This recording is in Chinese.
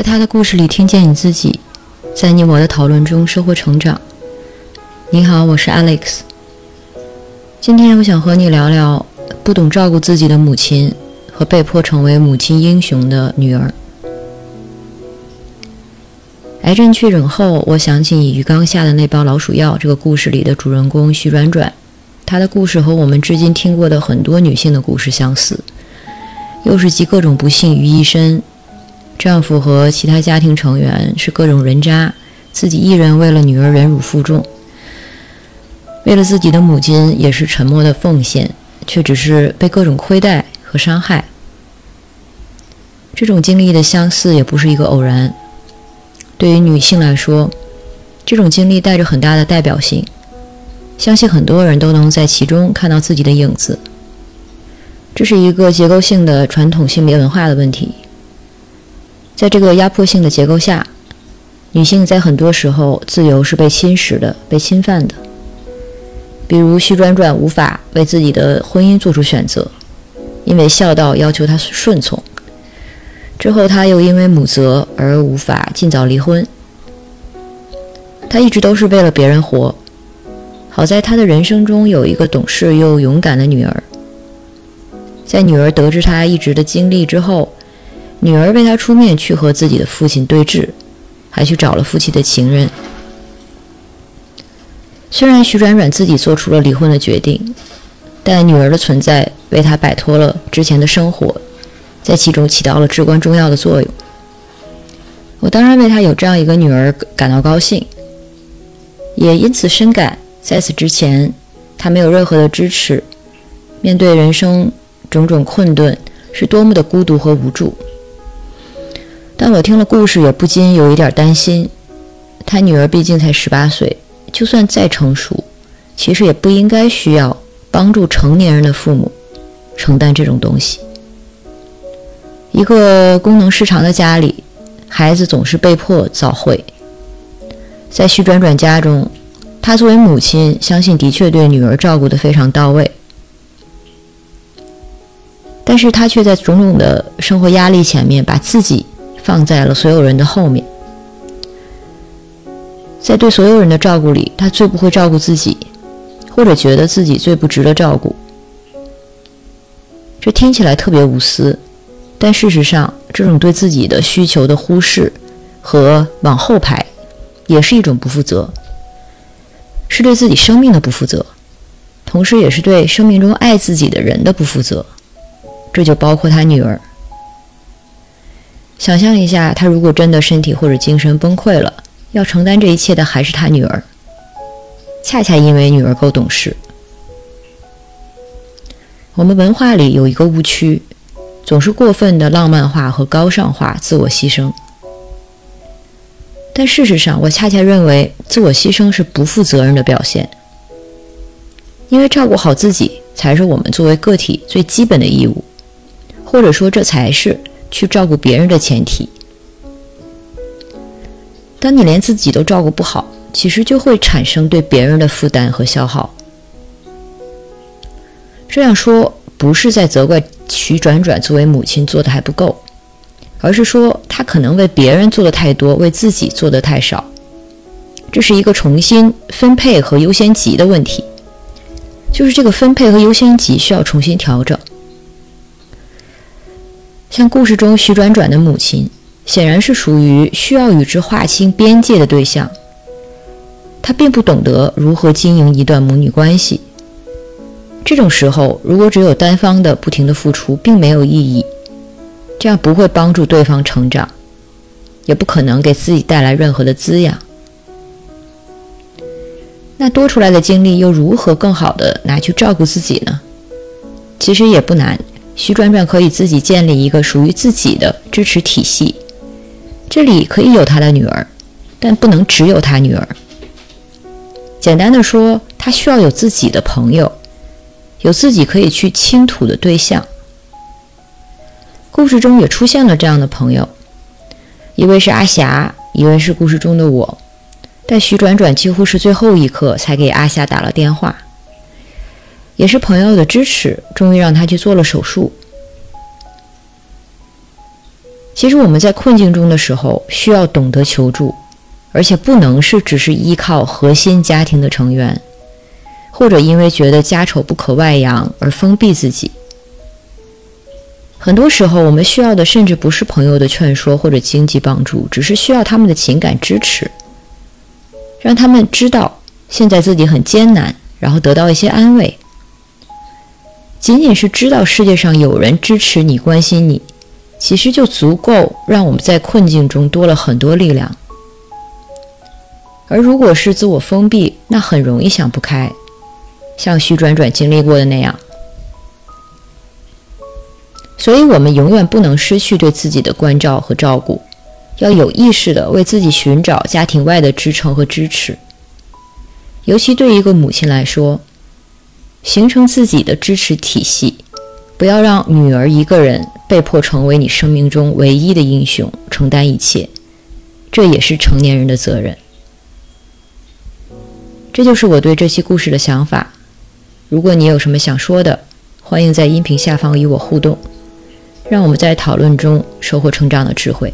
在他的故事里听见你自己，在你我的讨论中收获成长。你好，我是 Alex。今天我想和你聊聊不懂照顾自己的母亲和被迫成为母亲英雄的女儿。癌症确诊后，我想起你鱼缸下的那包老鼠药这个故事里的主人公徐转转，她的故事和我们至今听过的很多女性的故事相似，又是集各种不幸于一身。丈夫和其他家庭成员是各种人渣，自己一人为了女儿忍辱负重，为了自己的母亲也是沉默的奉献，却只是被各种亏待和伤害。这种经历的相似也不是一个偶然。对于女性来说，这种经历带着很大的代表性，相信很多人都能在其中看到自己的影子。这是一个结构性的传统性别文化的问题。在这个压迫性的结构下，女性在很多时候自由是被侵蚀的、被侵犯的。比如徐转转无法为自己的婚姻做出选择，因为孝道要求她顺从。之后，她又因为母责而无法尽早离婚。她一直都是为了别人活。好在她的人生中有一个懂事又勇敢的女儿。在女儿得知她一直的经历之后。女儿为他出面去和自己的父亲对峙，还去找了父亲的情人。虽然徐转转自己做出了离婚的决定，但女儿的存在为他摆脱了之前的生活，在其中起到了至关重要的作用。我当然为他有这样一个女儿感到高兴，也因此深感在此之前他没有任何的支持，面对人生种种困顿是多么的孤独和无助。但我听了故事，也不禁有一点担心。他女儿毕竟才十八岁，就算再成熟，其实也不应该需要帮助成年人的父母承担这种东西。一个功能失常的家里，孩子总是被迫早会。在徐转转家中，他作为母亲，相信的确对女儿照顾得非常到位，但是他却在种种的生活压力前面，把自己。放在了所有人的后面，在对所有人的照顾里，他最不会照顾自己，或者觉得自己最不值得照顾。这听起来特别无私，但事实上，这种对自己的需求的忽视和往后排，也是一种不负责，是对自己生命的不负责，同时也是对生命中爱自己的人的不负责。这就包括他女儿。想象一下，他如果真的身体或者精神崩溃了，要承担这一切的还是他女儿。恰恰因为女儿够懂事，我们文化里有一个误区，总是过分的浪漫化和高尚化自我牺牲。但事实上，我恰恰认为自我牺牲是不负责任的表现，因为照顾好自己才是我们作为个体最基本的义务，或者说这才是。去照顾别人的前提，当你连自己都照顾不好，其实就会产生对别人的负担和消耗。这样说不是在责怪徐转转作为母亲做的还不够，而是说她可能为别人做的太多，为自己做的太少。这是一个重新分配和优先级的问题，就是这个分配和优先级需要重新调整。像故事中徐转转的母亲，显然是属于需要与之划清边界的对象。她并不懂得如何经营一段母女关系。这种时候，如果只有单方的不停的付出，并没有意义，这样不会帮助对方成长，也不可能给自己带来任何的滋养。那多出来的精力又如何更好的拿去照顾自己呢？其实也不难。徐转转可以自己建立一个属于自己的支持体系，这里可以有他的女儿，但不能只有他女儿。简单的说，他需要有自己的朋友，有自己可以去倾吐的对象。故事中也出现了这样的朋友，一位是阿霞，一位是故事中的我。但徐转转几乎是最后一刻才给阿霞打了电话。也是朋友的支持，终于让他去做了手术。其实我们在困境中的时候，需要懂得求助，而且不能是只是依靠核心家庭的成员，或者因为觉得家丑不可外扬而封闭自己。很多时候，我们需要的甚至不是朋友的劝说或者经济帮助，只是需要他们的情感支持，让他们知道现在自己很艰难，然后得到一些安慰。仅仅是知道世界上有人支持你、关心你，其实就足够让我们在困境中多了很多力量。而如果是自我封闭，那很容易想不开，像徐转转经历过的那样。所以，我们永远不能失去对自己的关照和照顾，要有意识地为自己寻找家庭外的支撑和支持。尤其对一个母亲来说，形成自己的支持体系，不要让女儿一个人被迫成为你生命中唯一的英雄，承担一切，这也是成年人的责任。这就是我对这期故事的想法。如果你有什么想说的，欢迎在音频下方与我互动。让我们在讨论中收获成长的智慧。